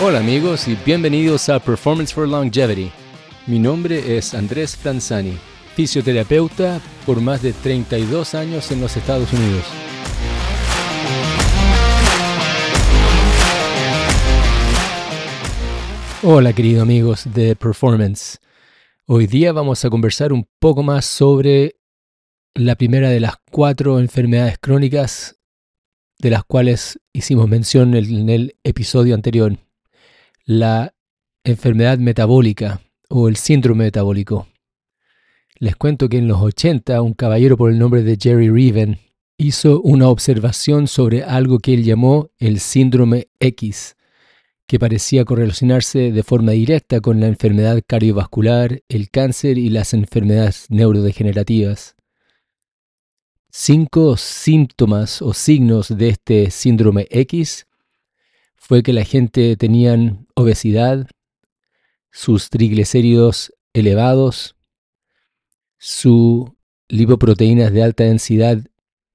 Hola amigos y bienvenidos a Performance for Longevity. Mi nombre es Andrés Planzani, fisioterapeuta por más de 32 años en los Estados Unidos. Hola queridos amigos de Performance. Hoy día vamos a conversar un poco más sobre la primera de las cuatro enfermedades crónicas de las cuales hicimos mención en el episodio anterior la enfermedad metabólica o el síndrome metabólico. Les cuento que en los 80 un caballero por el nombre de Jerry Reven hizo una observación sobre algo que él llamó el síndrome X, que parecía correlacionarse de forma directa con la enfermedad cardiovascular, el cáncer y las enfermedades neurodegenerativas. Cinco síntomas o signos de este síndrome X fue que la gente tenían obesidad, sus triglicéridos elevados, sus lipoproteínas de alta densidad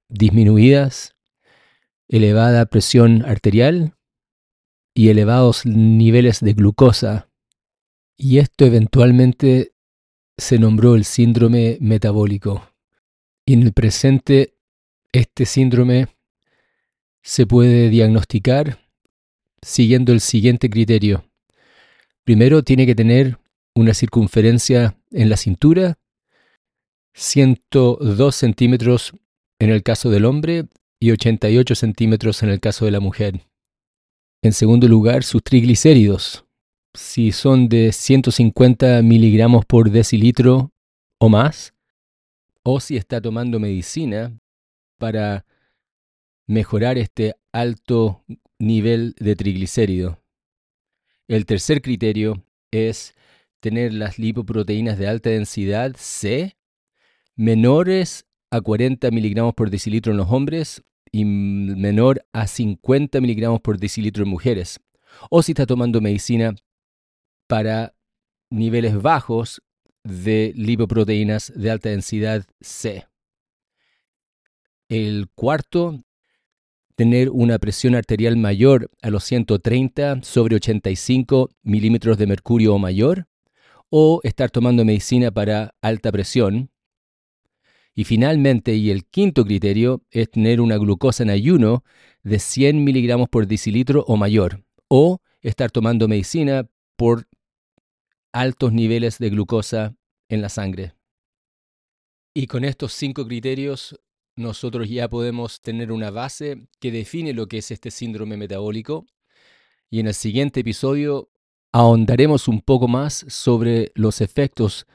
disminuidas, elevada presión arterial y elevados niveles de glucosa. Y esto eventualmente se nombró el síndrome metabólico. En el presente, este síndrome se puede diagnosticar siguiendo el siguiente criterio. Primero tiene que tener una circunferencia en la cintura, 102 centímetros en el caso del hombre y 88 centímetros en el caso de la mujer. En segundo lugar, sus triglicéridos. Si son de 150 miligramos por decilitro o más, o si está tomando medicina para mejorar este alto nivel de triglicérido. El tercer criterio es tener las lipoproteínas de alta densidad C menores a 40 miligramos por decilitro en los hombres y menor a 50 miligramos por decilitro en mujeres. O si está tomando medicina para niveles bajos de lipoproteínas de alta densidad C. El cuarto tener una presión arterial mayor a los 130 sobre 85 milímetros de mercurio o mayor, o estar tomando medicina para alta presión. Y finalmente, y el quinto criterio, es tener una glucosa en ayuno de 100 miligramos por decilitro o mayor, o estar tomando medicina por altos niveles de glucosa en la sangre. Y con estos cinco criterios nosotros ya podemos tener una base que define lo que es este síndrome metabólico y en el siguiente episodio ahondaremos un poco más sobre los efectos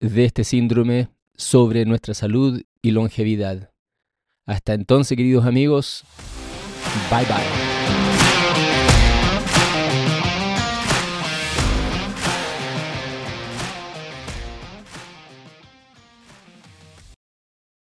de este síndrome sobre nuestra salud y longevidad. Hasta entonces, queridos amigos, bye bye.